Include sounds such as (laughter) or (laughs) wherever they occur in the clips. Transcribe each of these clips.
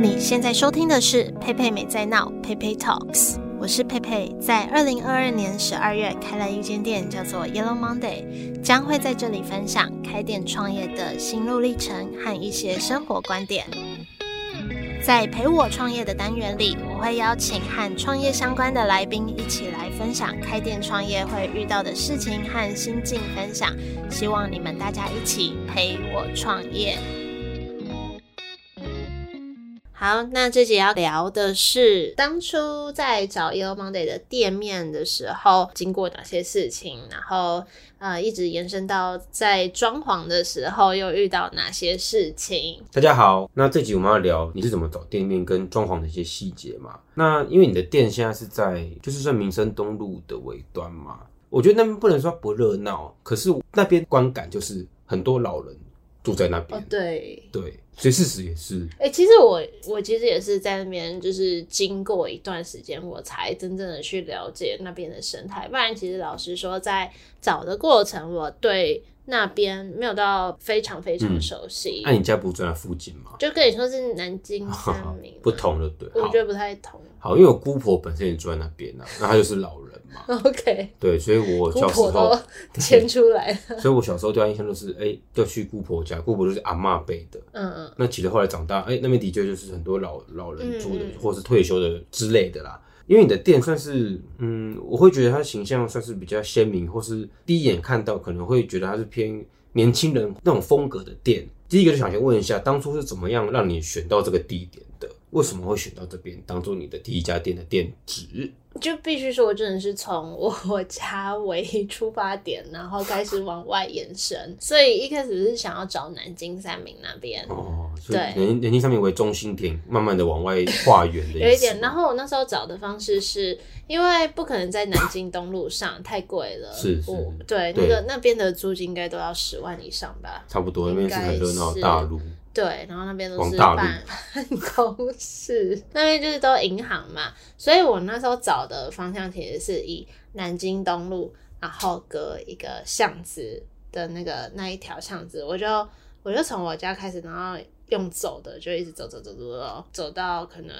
你现在收听的是佩佩美在闹佩佩 Talks，我是佩佩，在二零二二年十二月开了一间店，叫做 Yellow Monday，将会在这里分享开店创业的心路历程和一些生活观点。在陪我创业的单元里，我会邀请和创业相关的来宾一起来分享开店创业会遇到的事情和心境分享，希望你们大家一起陪我创业。好，那这集要聊的是当初在找 Yellow Monday 的店面的时候，经过哪些事情，然后呃，一直延伸到在装潢的时候又遇到哪些事情。大家好，那这集我们要聊你是怎么找店面跟装潢的一些细节嘛？那因为你的店现在是在就是在民生东路的尾端嘛，我觉得那边不能说不热闹，可是那边观感就是很多老人住在那边。哦，对对。所以事实也是，哎、其实我我其实也是在那边，就是经过一段时间，我才真正的去了解那边的生态。不然，其实老实说，在找的过程，我对那边没有到非常非常熟悉。那、你家不住在附近吗？就跟你说是南京 (laughs) 不同的对，我觉得不太同。好，因为我姑婆本身也住在那边啊，那她就是老人嘛。(laughs) OK，对，所以我小时候迁 (laughs) 出来所以我小时候对她印象就是，哎、欸，要去姑婆家，姑婆就是阿嬷辈的，嗯嗯，那其实后来长大，哎、欸，那边的确就是很多老老人住的，嗯嗯或是退休的之类的啦。因为你的店算是，嗯，我会觉得它形象算是比较鲜明，或是第一眼看到可能会觉得它是偏年轻人那种风格的店。第一个就想先问一下，当初是怎么样让你选到这个地点的？为什么会选到这边当做你的第一家店的店址？就必须说，我真的是从 (laughs) 我家为出发点，然后开始往外延伸。所以一开始是想要找南京三明那边哦，对，南南京三明为中心点，慢慢的往外画远 (laughs) 的。有一点。然后我那时候找的方式是因为不可能在南京东路上太贵了，是是，对，那个那边的租金应该都要十万以上吧？差不多，那边是很热闹大路。对，然后那边都是办 (laughs) 办公室，那边就是都银行嘛，所以我那时候找的方向其实是以南京东路，然后隔一个巷子的那个那一条巷子，我就我就从我家开始，然后。用走的就一直走走走走走，走到可能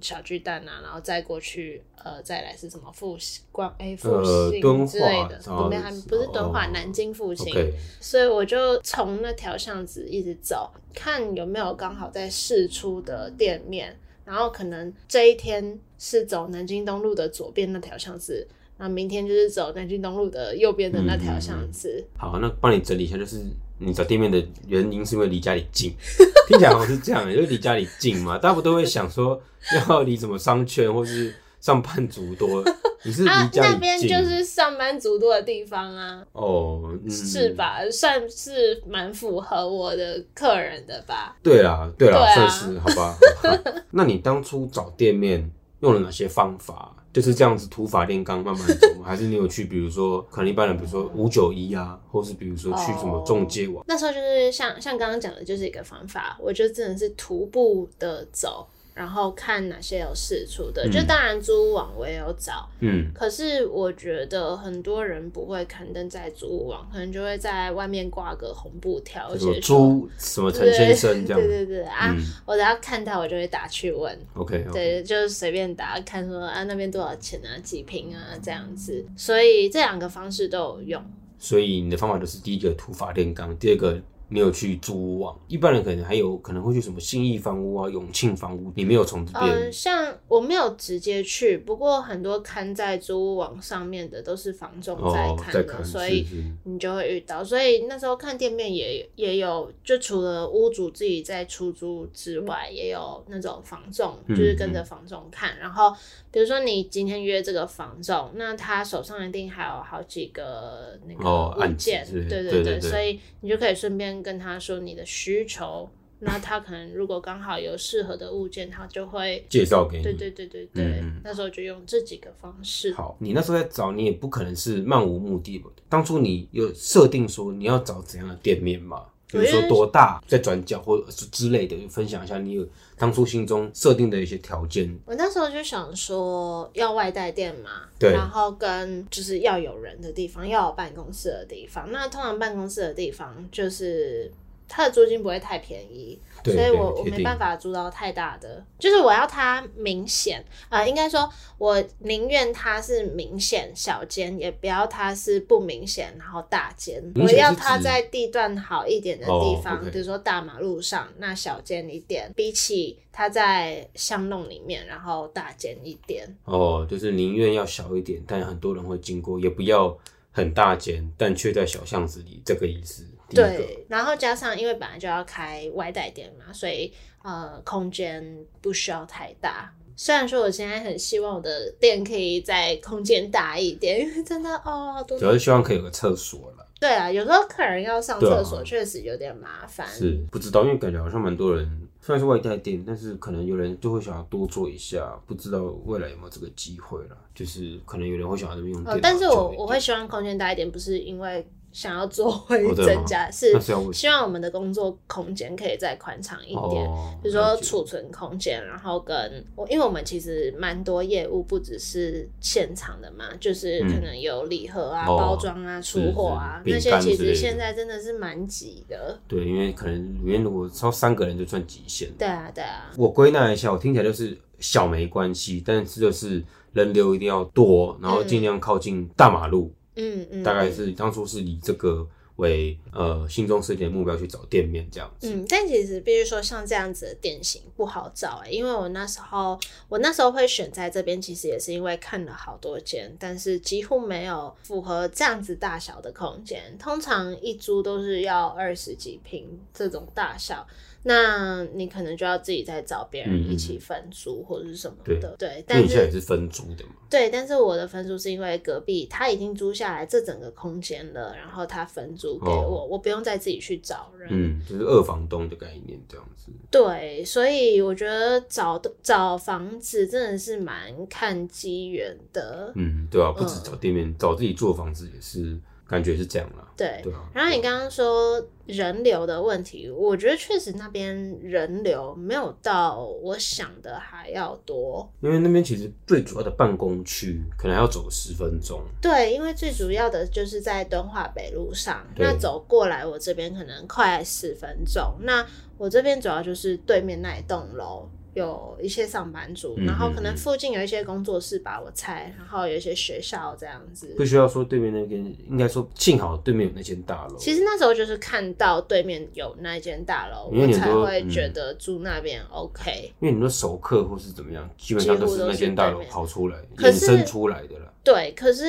小巨蛋啊，然后再过去，呃，再来是什么复兴光哎复兴之类的，里面还不是敦化，南京复兴.所以我就从那条巷子一直走，看有没有刚好在试出的店面，然后可能这一天是走南京东路的左边那条巷子。那明天就是走南京东路的右边的那条巷子。好，那帮你整理一下，就是你找店面的原因是因为离家里近，(laughs) 听起来好像是这样，就是离家里近嘛。大家不都会想说要离什么商圈或是上班族多？你是离家里近？啊，那边就是上班族多的地方啊。哦，嗯、是吧？算是蛮符合我的客人的吧？对啦，对啦，算是好吧好。(laughs) 那你当初找店面用了哪些方法？就是这样子土法炼钢慢慢走？(laughs) 还是你有去，比如说可能一般人，比如说五九一啊，或是比如说去什么中介网？那时候就是像像刚刚讲的，就是一个方法，我觉得真的是徒步的走。然后看哪些有试出的，嗯，就当然租屋网我也有找，嗯，可是我觉得很多人不会刊登在租屋网，可能就会在外面挂个红布条，而且租什么陈先生这样，对对对，对啊，嗯，我只要看到我就会打去问，OK，, okay. 对，就是随便打看说啊那边多少钱啊几平啊这样子，所以这两个方式都有用。所以你的方法就是第一个土法炼钢，第二个。没有去租屋网，一般人可能还有可能会去什么信义房屋啊、永庆房屋，你没有从这边。嗯，像我没有直接去，不过很多看在租屋网上面的都是房仲在看的，哦，在看，所以你就会遇到。所以那时候看店面也也有，就除了屋主自己在出租之外，也有那种房仲，就是跟着房仲看，嗯。然后比如说你今天约这个房仲，那他手上一定还有好几个那个物件，哦，对对对，对对对，所以你就可以顺便。跟他说你的需求，那他可能如果刚好有适合的物件，他就会介绍给你。对对对对对，嗯，那时候就用这几个方式。好，你那时候在找，你也不可能是漫无目的。当初你有设定说你要找怎样的店面吗？比如说多大，在转角或是之类的，分享一下你有当初心中设定的一些条件。我那时候就想说要外带店嘛，对，然后跟就是要有人的地方，要有办公室的地方。那通常办公室的地方就是它的租金不会太便宜。所以我我没办法租到太大的，就是我要它明显，呃，应该说我宁愿它是明显小间，也不要它是不明显然后大间。我要它在地段好一点的地方，比如说大马路上，那小间一点，比起它在巷弄里面然后大间一点。哦，就是宁愿要小一点，但很多人会经过，也不要很大间，但却在小巷子里，这个意思。对，然后加上因为本来就要开外带店嘛，所以呃空间不需要太大。虽然说我现在很希望我的店可以在空间大一点，因为真的哦，主要是希望可以有个厕所了。对啊，有时候客人要上厕所确实有点麻烦。是不知道，因为感觉好像蛮多人虽然是外带店，但是可能有人就会想要多做一下，不知道未来有没有这个机会了。就是可能有人会想要这么用电、哦。但是我我会希望空间大一点，不是因为。想要做会增加，哦、是希望我们的工作空间可以再宽敞一点，哦、比如说储存空间，然后跟我，因为我们其实蛮多业务，不只是现场的嘛，就是可能有礼盒啊、嗯、包装啊、出货啊那些，其实现在真的是蛮挤的。对，因为可能里面如果超三个人就算极限。对啊，对啊。我归纳一下，我听起来就是小没关系，但是就是人流一定要多，然后尽量靠近大马路。嗯嗯嗯，大概是当初是以这个为呃心中设定的目标去找店面这样子。嗯，但其实必须说，像这样子的店型不好找哎、欸，因为我那时候我那时候会选在这边，其实也是因为看了好多间，但是几乎没有符合这样子大小的空间。通常一租都是要二十几平这种大小。那你可能就要自己再找别人一起分租或者是什么的，嗯、对，对。但是现在也是分租的嘛？对，但是我的分租是因为隔壁他已经租下来这整个空间了，然后他分租给我，哦、我不用再自己去找人。嗯，就是二房东的概念这样子。对，所以我觉得找找房子真的是蛮看机缘的。嗯，对啊，不止找店面，嗯、找自己做房子也是。感觉是这样啦，对。对啊，然后你刚刚说人流的问题，我觉得确实那边人流没有到我想的还要多。因为那边其实最主要的办公区可能还要走十分钟。对，因为最主要的就是在敦化北路上，那走过来我这边可能快十分钟。那我这边主要就是对面那一栋楼。有一些上班族，然后可能附近有一些工作室吧，我猜，然后有一些学校这样子。不需要说对面那边，应该说幸好对面有那间大楼。其实那时候就是看到对面有那间大楼，我才会觉得住那边 OK。因为你说熟客或是怎么样，基本上都是那间大楼跑出来衍生出来的了。对，可是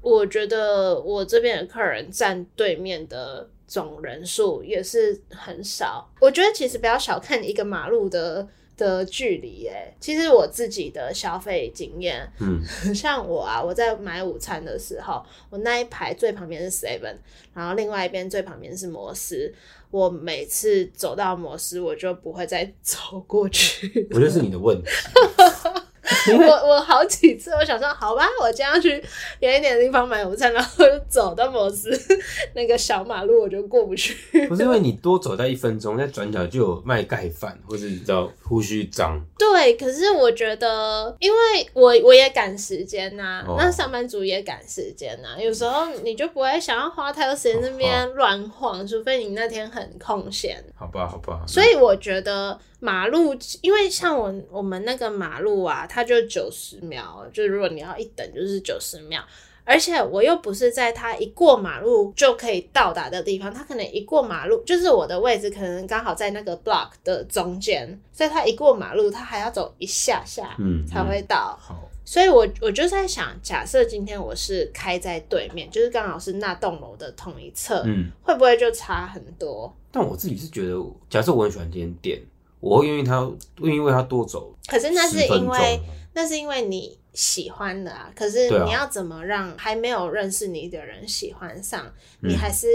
我觉得我这边的客人站对面的总人数也是很少。我觉得其实不要小看一个马路的。的距离哎，其实我自己的消费经验，嗯，(laughs) 像我啊，我在买午餐的时候，我那一排最旁边是 Seven，然后另外一边最旁边是摩斯，我每次走到摩斯，我就不会再走过去。我觉得是你的问题。(laughs) (laughs) 我我好几次，我想说，好吧，我将要去远一点的地方买午餐，然后就走到摩斯那个小马路，我就过不去。不是因为你多走在一分钟，在转角就有卖盖饭，或者你知道胡须章。对，可是我觉得，因为我我也赶时间呐、啊，哦、那上班族也赶时间呐、啊，有时候你就不会想要花太多时间在那边乱晃，哦、除非你那天很空闲。好吧，好吧。所以我觉得。马路，因为像我我们那个马路啊，它就九十秒，就如果你要一等就是九十秒，而且我又不是在它一过马路就可以到达的地方，它可能一过马路就是我的位置可能刚好在那个 block 的中间，所以它一过马路，它还要走一下下，嗯，才会到。好，所以我我就在想，假设今天我是开在对面，就是刚好是那栋楼的同一侧，嗯，会不会就差很多？但我自己是觉得，假设我很喜欢这间店。我会愿意他，愿意为他多走。可是那是因为，那是因为你喜欢的啊。可是你要怎么让还没有认识你的人喜欢上？嗯、你还是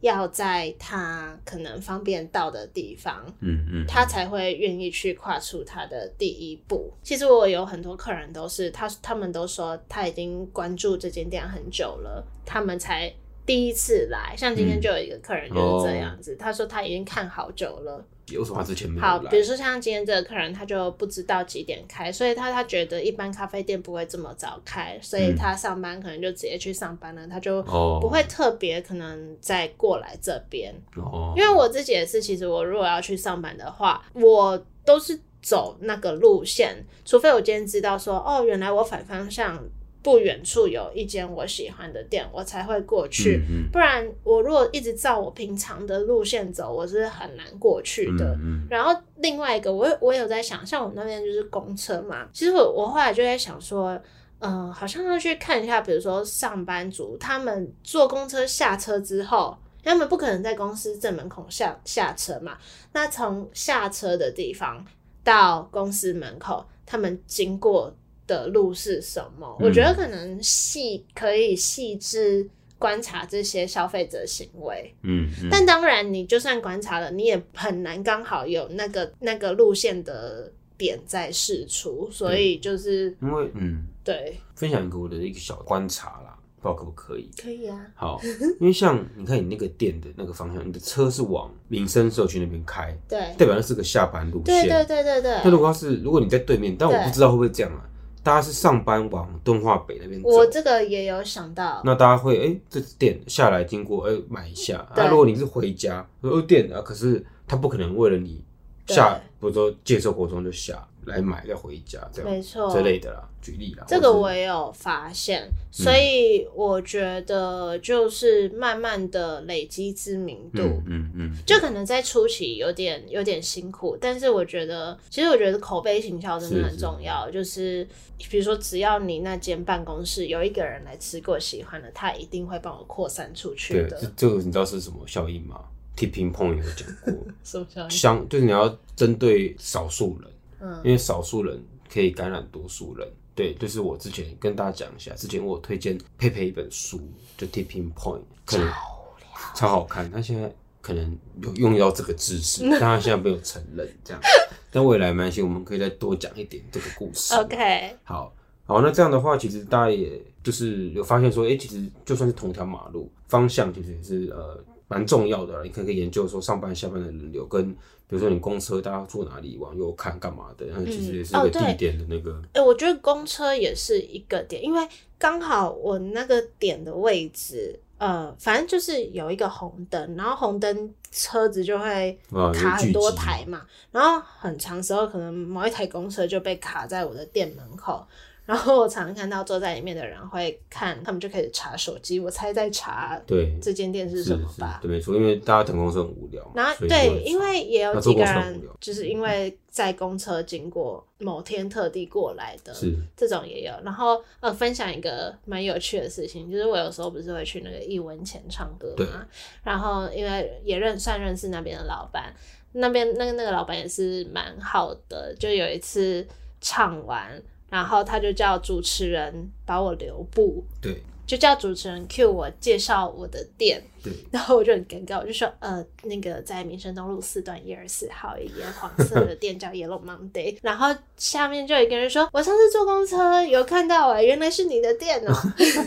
要在他可能方便到的地方，嗯嗯，嗯他才会愿意去跨出他的第一步。其实我有很多客人都是他，他们都说他已经关注这间店很久了，他们才第一次来。像今天就有一个客人就是这样子，嗯哦、他说他已经看好久了。为什么他之前没有好，比如说像今天这个客人，他就不知道几点开，所以他他觉得一般咖啡店不会这么早开，所以他上班可能就直接去上班了，他就不会特别可能再过来这边。哦，因为我自己也是，其实我如果要去上班的话，我都是走那个路线，除非我今天知道说，哦，原来我反方向。不远处有一间我喜欢的店，我才会过去。嗯嗯，不然我如果一直照我平常的路线走，我是很难过去的。然后另外一个，我我有在想，像我那边就是公车嘛。其实我我后来就在想说，嗯、呃，好像要去看一下，比如说上班族他们坐公车下车之后，他们不可能在公司正门口下下车嘛。那从下车的地方到公司门口，他们经过的路是什么？嗯、我觉得可能细可以细致观察这些消费者行为。嗯，嗯，但当然，你就算观察了，你也很难刚好有那个那个路线的点在试出。所以就是因为嗯，对，分享一个我的一个小观察啦，不知道可不可以？可以啊。好，因为像你看你那个店的那个方向，你的车是往民生社区那边开，对，代表那是个下班路线。对对对对对。那如果要是如果你在对面，但我不知道会不会这样啊。大家是上班往敦化北那边走，我这个也有想到。那大家会哎、欸，这店下来经过，哎、欸，买一下。那、啊、如果你是回家，有店啊，可是他不可能为了你下，对比如说介绍活动就下。来买再回家，这样没错，之类的啦，举例啦。这个我也有发现，所以我觉得就是慢慢的累积知名度，嗯嗯，就可能在初期有点有点辛苦，但是我觉得，其实我觉得口碑行销真的很重要，就是比如说只要你那间办公室有一个人来吃过喜欢的，他一定会帮我扩散出去的。对，这个你知道是什么效应吗？Tipping point 有讲过，(laughs) 什么效应？相就是你要针对少数人。嗯，因为少数人可以感染多数人，对，就是我之前跟大家讲一下，之前我推荐佩佩一本书，就 Tipping Point，可能超好看，他现在可能有用到这个知识，但他现在没有承认这样，(laughs) 但未来蛮行，我们可以再多讲一点这个故事。OK，好，好，那这样的话，其实大家也就是有发现说，哎、欸，其实就算是同条马路方向，其实也是呃。蛮重要的，你可以研究说上班下班的人流，跟比如说你公车大家坐哪里往右看干嘛的，然后其实也是一个地点的那个。哎、嗯哦欸，我觉得公车也是一个点，因为刚好我那个点的位置，呃，反正就是有一个红灯，然后红灯车子就会卡很多台嘛，然后很长时候可能某一台公车就被卡在我的店门口。然后我常常看到坐在里面的人会看，他们就开始查手机，我猜在查对这间店是什么吧？对，没错，因为大家等公车很无聊。然后对，因为也有几个人就是因为在公车经过某天特地过来的，是这种也有。然后呃，分享一个蛮有趣的事情，就是我有时候不是会去那个一文前唱歌嘛，然后因为也认算认识那边的老板，那边那个那个老板也是蛮好的，就有一次唱完。然后他就叫主持人把我留步，对，就叫主持人 cue 我介绍我的店，对，然后我就很尴尬，我就说，呃，那个在民生东路四段一二四号一间黄色的店叫 Yellow Monday，(laughs) 然后下面就有一个人说，我上次坐公车有看到哎，原来是你的店哦，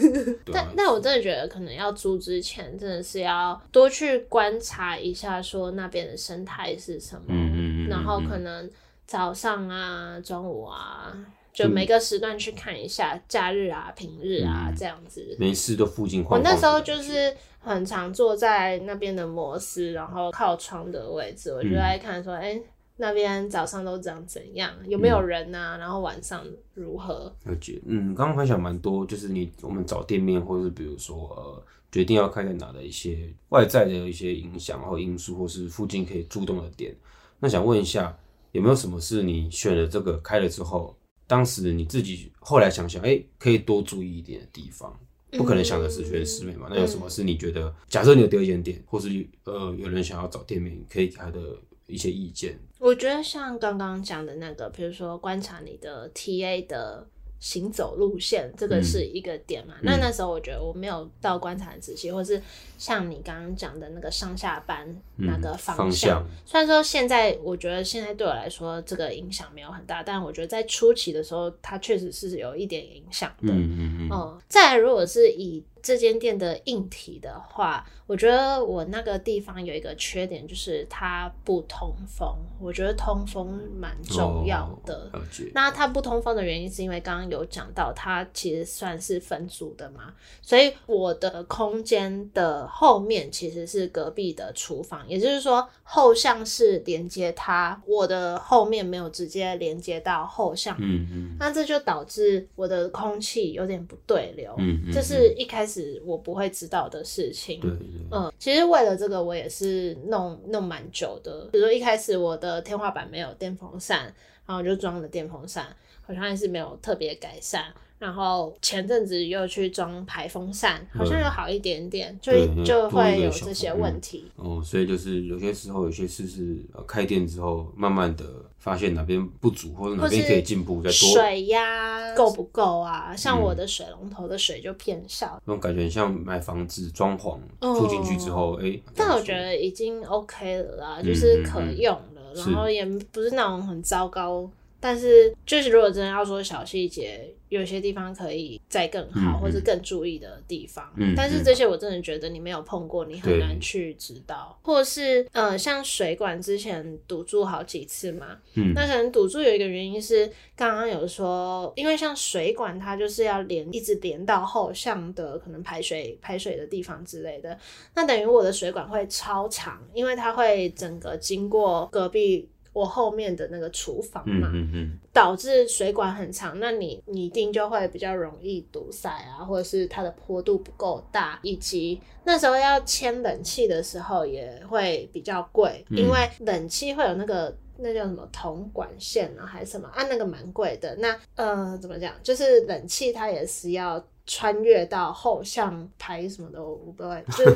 (laughs) 但但我真的觉得可能要租之前，真的是要多去观察一下，说那边的生态是什么，嗯嗯嗯，然后可能早上啊，中午啊。就每个时段去看一下，假日啊、平日啊、嗯、这样子。没事，都附近晃晃。我那时候就是很常坐在那边的摩斯，然后靠窗的位置，我就在看说，哎、嗯欸，那边早上都长怎样？有没有人啊？嗯、然后晚上如何？了解。嗯，刚刚分享蛮多，就是你我们找店面，或是比如说呃，决定要开在哪的一些外在的一些影响或因素，或是附近可以助动的点。那想问一下，有没有什么是你选了这个开了之后？当时你自己后来想想，哎、欸，可以多注意一点的地方，不可能想的十全十美嘛。嗯、那有什么是你觉得，假设你有第二间店，或是呃有人想要找店面，可以给他的一些意见？我觉得像刚刚讲的那个，比如说观察你的 TA 的。行走路线，这个是一个点嘛？嗯、那那时候我觉得我没有到观察仔细，嗯、或是像你刚刚讲的那个上下班那个方向。嗯、方向虽然说现在我觉得现在对我来说这个影响没有很大，但我觉得在初期的时候，它确实是有一点影响的。嗯嗯嗯。哦、嗯，再来如果是以这间店的硬体的话，我觉得我那个地方有一个缺点，就是它不通风。我觉得通风蛮重要的。哦、那它不通风的原因，是因为刚刚有讲到，它其实算是分租的嘛，所以我的空间的后面其实是隔壁的厨房，也就是说后巷是连接它，我的后面没有直接连接到后巷。嗯嗯。那这就导致我的空气有点不对流。嗯嗯。这是一开始我不会知道的事情。对，对，对。嗯，其实为了这个，我也是弄弄蛮久的。比如说一开始我的天花板没有电风扇，然后我就装了电风扇，好像还是没有特别改善。然后前阵子又去装排风扇，好像又好一点点，就就会有这些问题。哦，所以就是有些时候有些事是开店之后，慢慢的发现哪边不足，或者哪边可以进步，再多水压够不够啊？像我的水龙头的水就偏少，那种感觉像买房子装潢住进去之后，哎，但我觉得已经 OK 了啦，就是可用了，然后也不是那种很糟糕。但是，就是如果真的要说小细节，有些地方可以再更好，或是更注意的地方。嗯，但是这些我真的觉得你没有碰过，你很难去知道。对或是呃，像水管之前堵住好几次嘛，嗯，那可能堵住有一个原因是刚刚有说，因为像水管它就是要连一直连到后巷的可能排水排水的地方之类的，那等于我的水管会超长，因为它会整个经过隔壁。我后面的那个厨房嘛，嗯嗯嗯、导致水管很长，那你你一定就会比较容易堵塞啊，或者是它的坡度不够大，以及那时候要牵冷气的时候也会比较贵，嗯、因为冷气会有那个那叫什么铜管线啊，还是什么啊，那个蛮贵的。那呃怎么讲，就是冷气它也是要。穿越到后巷排什么的，我不会，(laughs) (laughs) 就是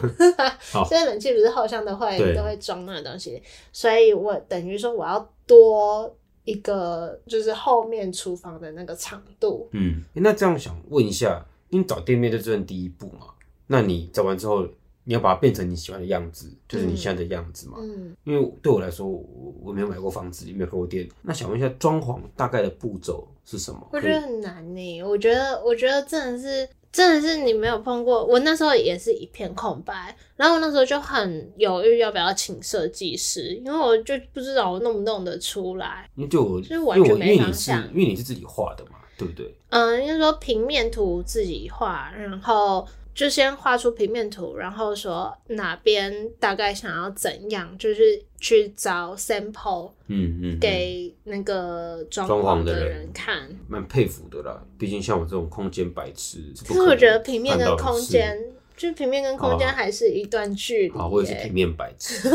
现在冷气不是后巷都会对都会装那个东西，所以我等于说我要多一个，就是后面厨房的那个长度。嗯，那这样想问一下，你找店面就是第一步嘛？那你找完之后，你要把它变成你喜欢的样子，就是你现在的样子嘛？嗯，因为对我来说，我我没有买过房子，也没有开过店，那想问一下，装潢大概的步骤？是什么？我觉得很难呢。我觉得，我觉得真的是，真的是你没有碰过。我那时候也是一片空白，然后我那时候就很犹豫要不要请设计师，因为我就不知道我弄不弄得出来。因为就我，就是完全没方向。因为你是自己画的嘛，对不对？嗯，应该说平面图自己画，然后。就先画出平面图，然后说哪边大概想要怎样，就是去找 sample，嗯嗯，给那个装潢的人看。蛮佩服的啦，毕竟像我这种空间白痴，可是我觉得平面跟空间，就平面跟空间还是一段距离。啊，我也是平面白痴，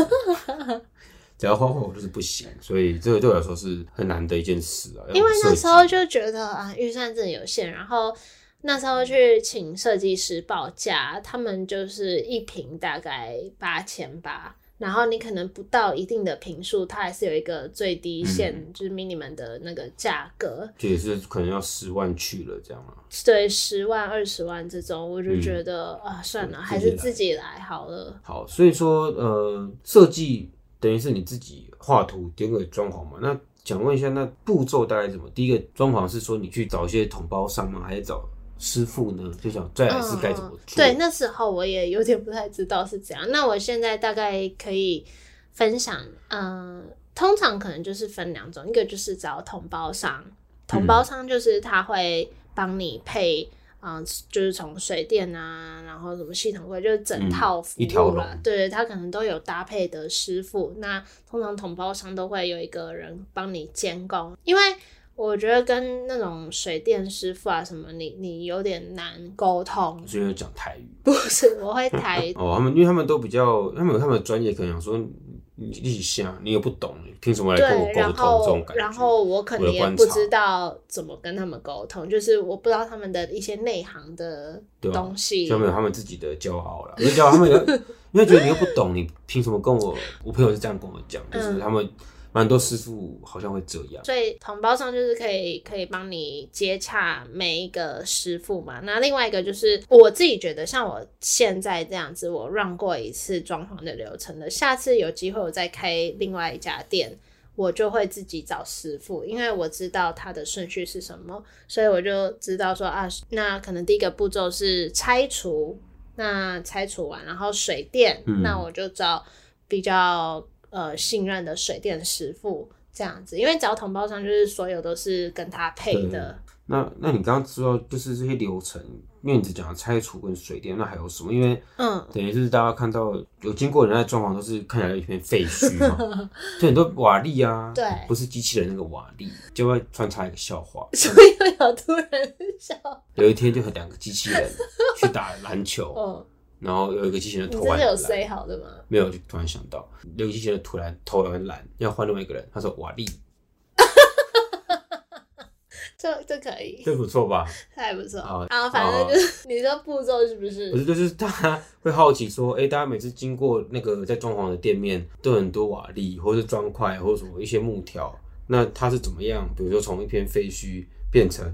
只要画画我就是不行，所以这个对我来说是很难的一件事啊。因为那时候就觉得啊，预算真的有限，然后。那时候去请设计师报价，他们就是一瓶大概八千八，然后你可能不到一定的瓶数，它还是有一个最低限，嗯、就是 minimum 的那个价格，这也是可能要十万去了这样啊。对，十万、二十万这种，我就觉得、嗯、啊，算了，还是自己来好了。好，所以说呃，设计等于是你自己画图点给装潢嘛？那想问一下，那步骤大概怎么？第一个装潢是说你去找一些同包商吗？还是找？师傅呢，就想再来是该怎么做？对，那时候我也有点不太知道是怎样。那我现在大概可以分享，嗯、呃，通常可能就是分两种，一个就是找同胞商，同胞商就是他会帮你配，嗯、呃，就是从水电啊，然后什么系统柜，就是整套服务了。嗯、对，他可能都有搭配的师傅。那通常同胞商都会有一个人帮你监工，因为。我觉得跟那种水电师傅啊什么，你你有点难沟通。是因为讲台语？不是，我会台 (laughs) 哦。他们因为他们都比较，他们有他们的专业，可能想说你一下你又不懂，凭什么来跟我沟通？这种感觉。然后我可能也不知道怎么跟他们沟通，就是我不知道他们的一些内行的东西。他们有他们自己的骄傲了，因为骄傲他们有，(laughs) 因为觉得你又不懂，你凭什么跟我？我朋友是这样跟我讲，就是他们。蛮多师傅好像会这样，所以同包上就是可以可以帮你接洽每一个师傅嘛。那另外一个就是我自己觉得，像我现在这样子，我 run 过一次装潢的流程的，下次有机会我再开另外一家店，我就会自己找师傅，因为我知道它的顺序是什么，所以我就知道说啊，那可能第一个步骤是拆除，那拆除完，然后水电，那我就找比较呃信任的水电师傅这样子，因为只要同包商就是所有都是跟他配的。那那你刚刚知道就是这些流程。因为你只讲拆除跟水电，那还有什么？因为嗯，等于是大家看到有经过人家装潢，都是看起来一片废墟嘛，就很多瓦砾啊，(laughs) 对，不是机器人那个瓦砾，就会穿插一个笑话。(laughs) 所以有突然笑。有一天就和两个机器人去打篮球，嗯，然后有一个机器人投篮，这是有塞好的吗？没有，就突然想到，有个机器人突然投完篮要换另外一个人，他说瓦力。(laughs) 这这可以，这不错吧？这还不错啊。然后反正就是 (laughs) 你说步骤是不是？不是，就是大家会好奇说，哎，大家每次经过那个在装潢的店面，都有很多瓦砾，或是砖块，或者什么一些木条，那它是怎么样？比如说从一片废墟变成，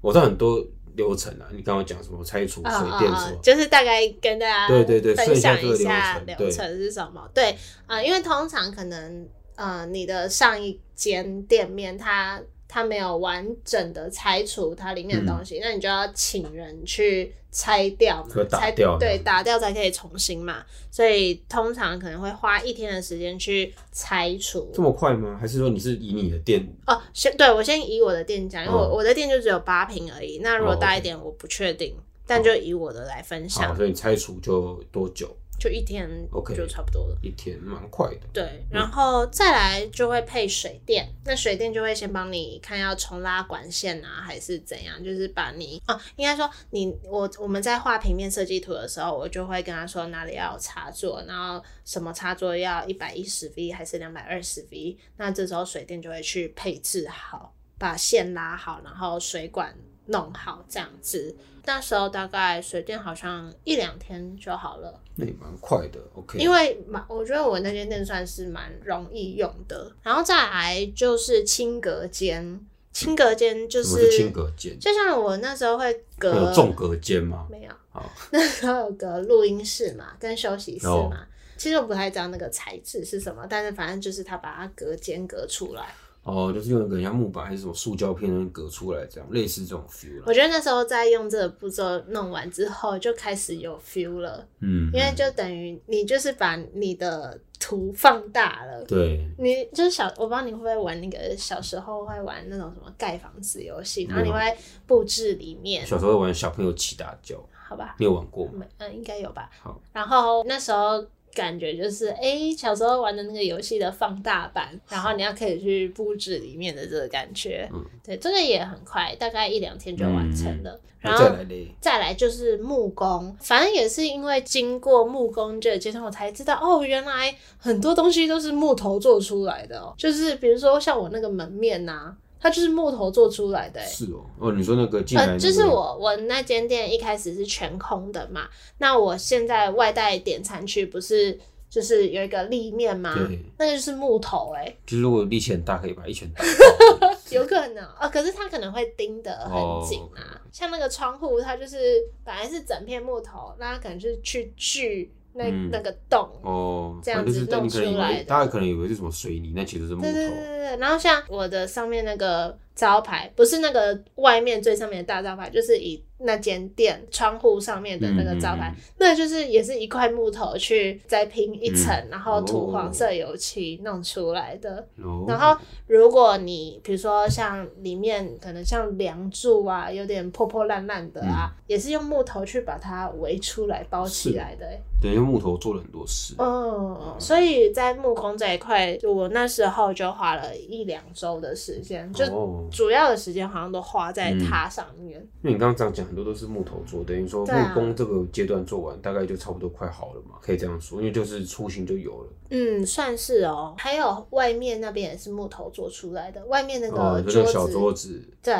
我知道很多流程啊。你刚刚讲什么拆除、水电什么，就是大概跟大家对对对分享一下流程是什么？对啊，因为通常可能呃，你的上一间店面它。它没有完整的拆除它里面的东西，嗯、那你就要请人去拆掉嘛，打掉拆对，打掉才可以重新嘛。所以通常可能会花一天的时间去拆除。这么快吗？还是说你是以你的店？哦，先对我先以我的店讲，因为我、哦、我的店就只有八平而已。那如果大一点，我不确定，哦 okay、但就以我的来分享。所以你拆除就多久？就一天，OK，就差不多了。一天蛮快的。对，然后再来就会配水电，嗯、那水电就会先帮你看要重拉管线啊，还是怎样，就是把你啊，应该说你我我们在画平面设计图的时候，我就会跟他说哪里要有插座，然后什么插座要一百一十 V 还是两百二十 V，那这时候水电就会去配置好，把线拉好，然后水管弄好这样子。那时候大概水电好像一两天就好了，那也蛮快的。OK，因为蛮，我觉得我那间店算是蛮容易用的。然后再来就是清隔间，清隔间就是清隔间，就像我那时候会隔有重隔间吗？没有，好，那时候有隔录音室嘛，跟休息室嘛。Oh. 其实我不太知道那个材质是什么，但是反正就是他把它隔间隔出来。哦，就是用一个像木板还是什么塑胶片能隔出来，这样类似这种 feel。我觉得那时候在用这个步骤弄完之后，就开始有 feel 了。嗯，因为就等于你就是把你的图放大了。对，你就是小，我不知道你会不会玩那个小时候会玩那种什么盖房子游戏，然后你会布置里面。小时候会玩小朋友起大叫，好吧？你有玩过？嗯，应该有吧。好，然后那时候。感觉就是，哎、欸，小时候玩的那个游戏的放大版，然后你要可以去布置里面的这个感觉。嗯，对，这个也很快，大概一两天就完成了。嗯、然后再来，再来就是木工，反正也是因为经过木工这个阶段，我才知道，哦，原来很多东西都是木头做出来的哦。就是比如说像我那个门面呐、啊。它就是木头做出来的。欸，是哦，哦，你说那个进来、那个，就是我我那间店一开始是全空的嘛，那我现在外带点餐区不是就是有一个立面吗？对，那就是木头哎、欸，就是如果力气很大，可以把一拳打。(laughs) 有可能啊，可是它可能会钉得很紧啊，哦、像那个窗户，它就是本来是整片木头，那它可能就是去锯。那那个洞哦，这样子弄出来的，大家可能以为是什么水泥，那其实是木头。对对对对，然后像我的上面那个招牌，不是那个外面最上面的大招牌，就是以。那间店窗户上面的那个招牌，那就是也是一块木头去再拼一层，嗯、然后涂黄色油漆弄出来的。哦、然后如果你比如说像里面可能像梁柱啊，有点破破烂烂的啊，嗯、也是用木头去把它围出来包起来的。对，用木头做了很多事。嗯，嗯，所以在木工这一块，就我那时候就花了一两周的时间，就主要的时间好像都花在它上面。嗯、因为你刚刚这样讲。很多都是木头做，等于说木工这个阶段做完，啊、大概就差不多快好了嘛，可以这样说，因为就是雏形就有了。嗯，算是哦。还有外面那边也是木头做出来的，外面那个桌子，哦、小桌子，对，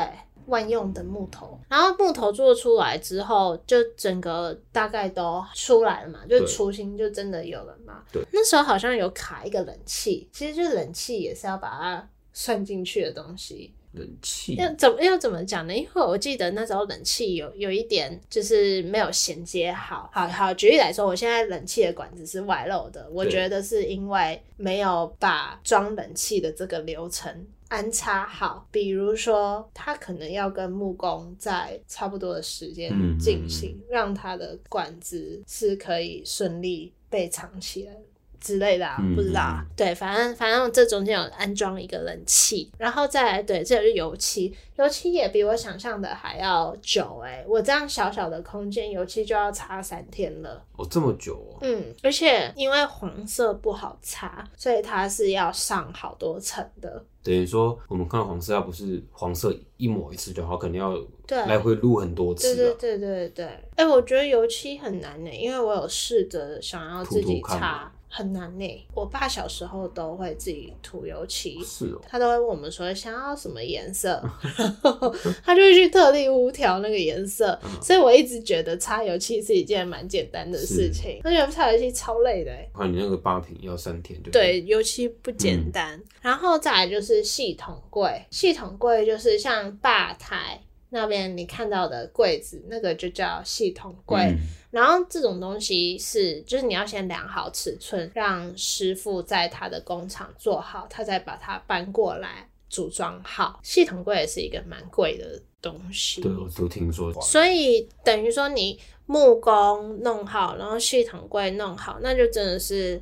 万用的木头。然后木头做出来之后，就整个大概都出来了嘛，就雏形就真的有了嘛。对，那时候好像有卡一个冷气，其实就是冷气也是要把它。算进去的东西。冷气要怎么要怎么讲呢？因为我记得那时候冷气有有一点就是没有衔接好。好好举例来说，我现在冷气的管子是外露的，我觉得是因为没有把装冷气的这个流程安插好。比如说，他可能要跟木工在差不多的时间进行，嗯嗯，让他的管子是可以顺利被藏起来。之类的啊，不知道对，反正反正这中间有安装一个冷气，然后再来，对，这就是油漆，油漆也比我想象的还要久哎、欸。我这样小小的空间，油漆就要擦三天了。哦，这么久哦。嗯，而且因为黄色不好擦，所以它是要上好多层的。等于说，我们看到黄色，它不是黄色一抹一次就好，肯定要来回撸很多次。对对对对对。哎、欸，我觉得油漆很难呢、欸，因为我有试着想要自己擦。很难呢、欸，我爸小时候都会自己涂油漆，是哦，他都会问我们说想要什么颜色，然 (laughs) 后 (laughs) 他就会去特地屋调那个颜色，嗯、所以我一直觉得擦油漆是一件蛮简单的事情，而且擦油漆超累的哎、欸。你那个八瓶要三天就对，油漆不简单，嗯、然后再来就是系统柜，系统柜就是像吧台。那边你看到的柜子，那个就叫系统柜。嗯、然后这种东西是，就是你要先量好尺寸，让师傅在他的工厂做好，他再把它搬过来组装好。系统柜也是一个蛮贵的东西。对，我都听说。所以等于说你木工弄好，然后系统柜弄好，那就真的是。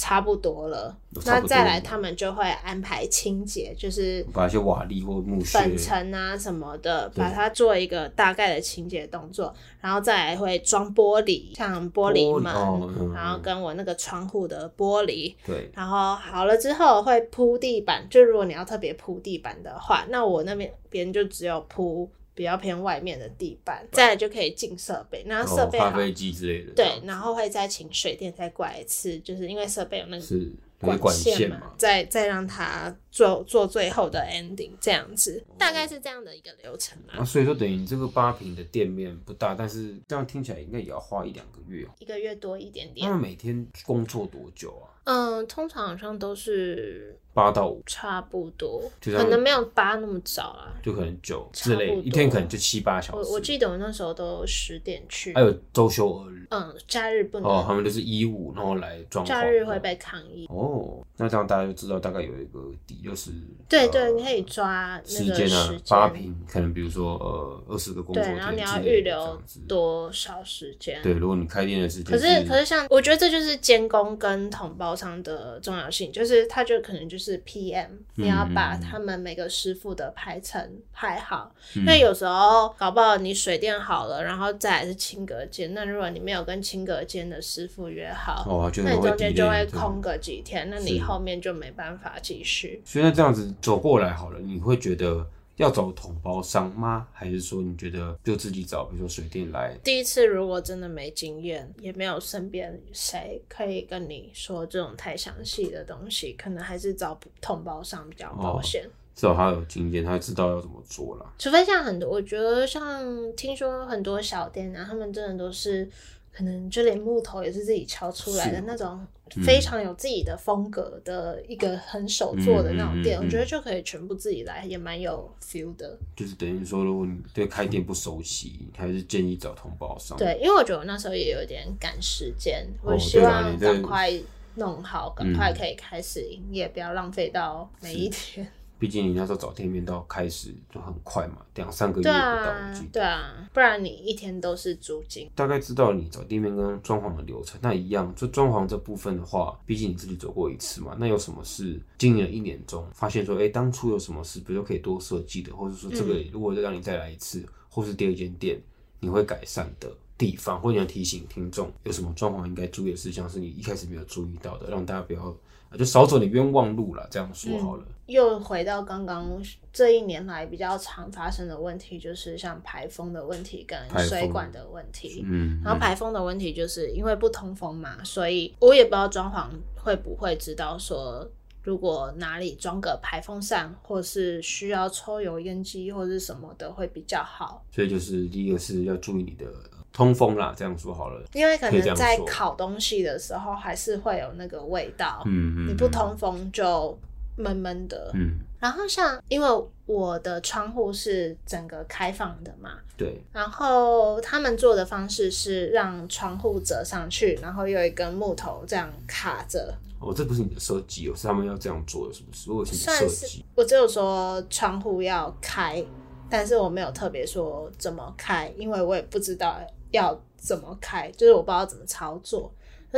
差不多了，那再来他们就会安排清洁，就是把一些瓦砾或木屑、粉尘啊什么的，把它做一个大概的清洁动作，然后再来会装玻璃，像玻璃门，然后跟我那个窗户的玻璃，对，然后好了之后会铺地板，就如果你要特别铺地板的话，那我那边别人就只有铺。比较偏外面的地板，再来就可以进设备，然后设备咖啡机之类的，对，然后会再请水电再过来一次，就是因为设备有那个管线嘛，嘛再再让它做做最后的 ending 这样子，哦、大概是这样的一个流程啊。啊所以说等于这个八平的店面不大，但是这样听起来应该也要花一两个月，一个月多一点点。他们每天工作多久啊？嗯，通常好像都是。八到五。差不多，可能没有八那么早啊，就可能九之类，一天可能就七八小时。我我记得我那时候都十点去，还有周休二日，嗯，假日不能。哦，他们就是衣物，然后来装。假日会被抗议。哦，那这样大家就知道大概有一个底，就是对对，你可以抓时间啊，八平可能比如说呃二十个工作对，然后你要预留多少时间？对，如果你开店的时间，可是可是像我觉得这就是监工跟统包商的重要性，就是他就可能就是 PM。你要把他们每个师傅的排程排好，嗯、因为有时候搞不好你水电好了，然后再来是清隔间。那如果你没有跟清隔间的师傅约好，哦、那你中间就会空个几天，那你后面就没办法继续。所以那这样子走过来好了，你会觉得？要找同胞商吗？还是说你觉得就自己找，比如说水电来？第一次如果真的没经验，也没有身边谁可以跟你说这种太详细的东西，可能还是找同胞商比较保险。哦，至少他有经验，他知道要怎么做了。除非像很多，我觉得像听说很多小店啊，他们真的都是。可能就连木头也是自己敲出来的那种，非常有自己的风格的一个很手做的那种店，嗯嗯嗯嗯、我觉得就可以全部自己来，也蛮有 feel 的。就是等于说，如果你对开店不熟悉，还是建议找同胞商。对，因为我觉得我那时候也有点赶时间，我希望赶快弄好，赶、哦、快可以开始营业，嗯、不要浪费到每一天。毕竟你那时候找店面到开始就很快嘛，两三个月不到。对啊，对啊，不然你一天都是租金。大概知道你找店面跟装潢的流程，那一样，就装潢这部分的话，毕竟你自己走过一次嘛，那有什么事经营了一年中发现说，哎、欸，当初有什么事，比如说可以多设计的，或者说这个如果再让你再来一次，嗯、或是第二间店，你会改善的地方，或者你要提醒听众有什么装潢应该注意的事项，是你一开始没有注意到的，让大家不要。就少走你冤枉路了，这样说好了。嗯、又回到刚刚这一年来比较常发生的问题，就是像排风的问题跟水管的问题。嗯，然后排风的问题就是因为不通风嘛，所以我也不知道装潢会不会知道说，如果哪里装个排风扇，或是需要抽油烟机或是什么的会比较好。所以就是第一个是要注意你的。通风啦，这样说好了。因为可能在烤东西的时候，还是会有那个味道。嗯嗯。你不通风就闷闷的。嗯。然后像因为我的窗户是整个开放的嘛，对。然后他们做的方式是让窗户折上去，然后有一根木头这样卡着。哦，这不是你的设计哦，是他们要这样做的，是不是？我设计，我只有说窗户要开，但是我没有特别说怎么开，因为我也不知道要怎么开，就是我不知道怎么操作。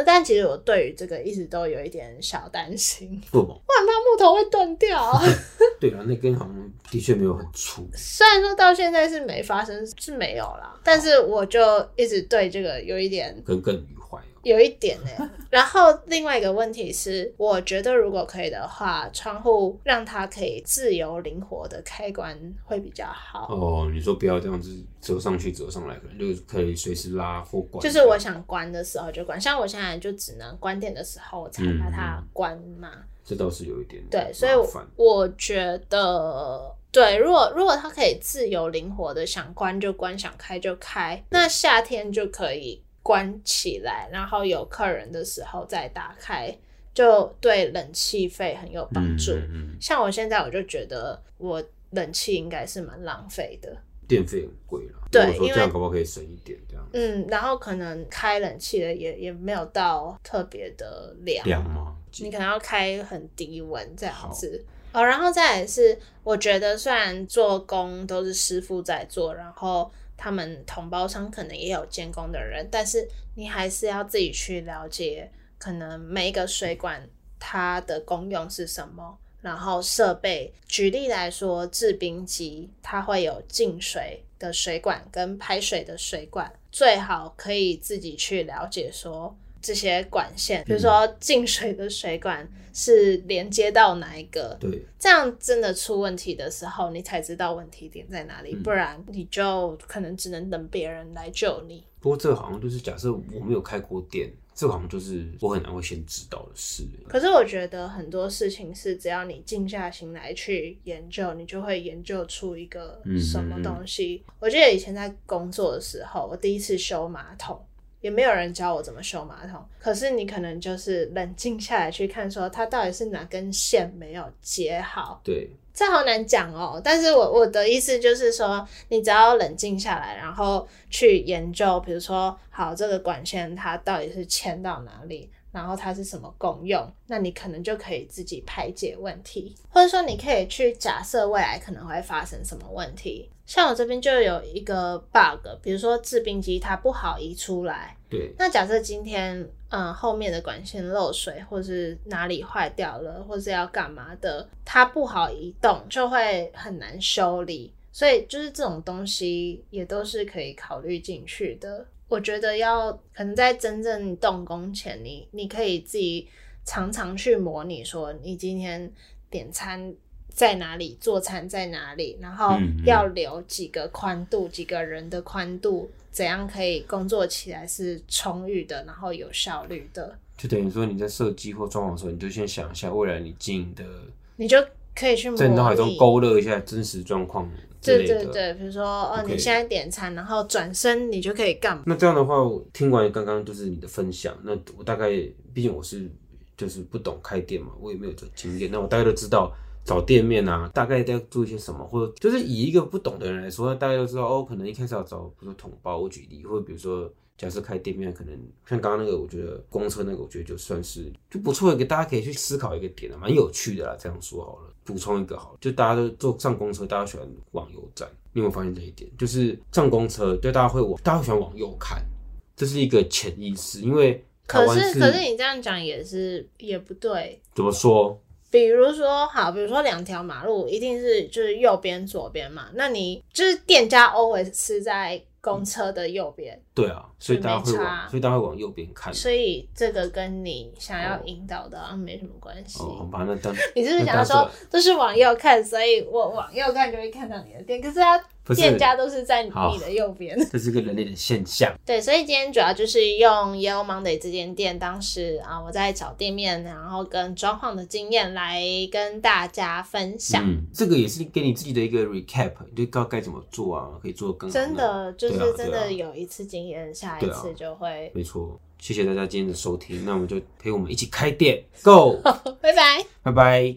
但其实我对于这个一直都有一点小担心，不，我很怕木头会断掉。(laughs) 对啊，那根好像的确没有很粗。虽然说到现在是没发生，是没有啦，但是我就一直对这个有一点耿耿于怀。有一点呢、欸，(laughs) 然后另外一个问题是，我觉得如果可以的话，窗户让它可以自由灵活的开关会比较好。哦，你说不要这样子折上去折上来，可能就可以随时拉或关。就是我想关的时候就关，像我现在就只能关电的时候才把它关嘛。嗯、这倒是有一点对，所以我觉得对，如果如果它可以自由灵活的想关就关，想开就开，那夏天就可以。关起来，然后有客人的时候再打开，就对冷气费很有帮助。嗯嗯、像我现在，我就觉得我冷气应该是蛮浪费的，电费很贵了。对，因为这样可不可以省一点？这样。嗯，然后可能开冷气的也也没有到特别的凉。凉吗？你可能要开很低温这样子。哦，然后再来是，我觉得虽然做工都是师傅在做，然后。他们同胞商可能也有监工的人，但是你还是要自己去了解，可能每一个水管它的功用是什么，然后设备。举例来说，制冰机它会有进水的水管跟排水的水管，最好可以自己去了解说。这些管线，比如说进水的水管是连接到哪一个？对，这样真的出问题的时候，你才知道问题点在哪里，嗯、不然你就可能只能等别人来救你。不过这个好像就是假设我没有开过店，这个好像就是我很难会先知道的事。可是我觉得很多事情是只要你静下心来去研究，你就会研究出一个什么东西。我记得以前在工作的时候，我第一次修马桶。也没有人教我怎么修马桶，可是你可能就是冷静下来去看，说它到底是哪根线没有接好。对，这好难讲哦。但是我我的意思就是说，你只要冷静下来，然后去研究，比如说，好，这个管线它到底是牵到哪里。然后它是什么功用？那你可能就可以自己排解问题，或者说你可以去假设未来可能会发生什么问题。像我这边就有一个 bug，比如说制冰机它不好移出来。对。那假设今天嗯后面的管线漏水，或是哪里坏掉了，或是要干嘛的，它不好移动，就会很难修理。所以就是这种东西也都是可以考虑进去的。我觉得要可能在真正动工前，你你可以自己常常去模拟，说你今天点餐在哪里，做餐在哪里，然后要留几个宽度，几个人的宽度，怎样可以工作起来是充裕的，然后有效率的。就等于说你在设计或装潢的时候，你就先想一下未来你经营的，你就可以去在脑海中勾勒一下真实状况。对对对，比如说哦你现在点餐，然后转身你就可以干嘛？那这样的话，我听完刚刚就是你的分享，那我大概毕竟我是就是不懂开店嘛，我也没有这经验，那我大概都知道找店面啊，大概要做一些什么，或者就是以一个不懂的人来说，大概都知道哦，可能一开始要找比如说统包，我举例，或者比如说。假设开店面，可能像刚刚那个，我觉得公车那个，我觉得就算是就不错一个，大家可以去思考一个点啊，蛮有趣的啦。这样说好了，补充一个好了，就大家都坐上公车，大家喜欢往右站。你有没有发现这一点？就是上公车，对大家会往，大家会喜欢往右看，这是一个潜意识。因为可是可是你这样讲也是也不对。怎么说？比如说好，比如说两条马路一定是就是右边左边嘛，那你就是店家 always 是在。公车的右边，对啊，所以大家会往，所以大家会往右边看。所以这个跟你想要引导的啊没什么关系。哦，好吧，那当 (laughs) 你是不是想要说都是往右看，所以我往右看就会看到你的店？可是它。店家都是在你的右边，这是个人类的现象。(laughs) 对，所以今天主要就是用 Yellow Monday 这间店，当时啊我在找店面，然后跟装潢的经验来跟大家分享。嗯，这个也是给你自己的一个 recap，你就知道该怎么做啊，可以做更好。真的就是真的有一次经验，下一次就会。没错，谢谢大家今天的收听，那我们就陪我们一起开店，Go，(laughs) 拜拜，拜拜。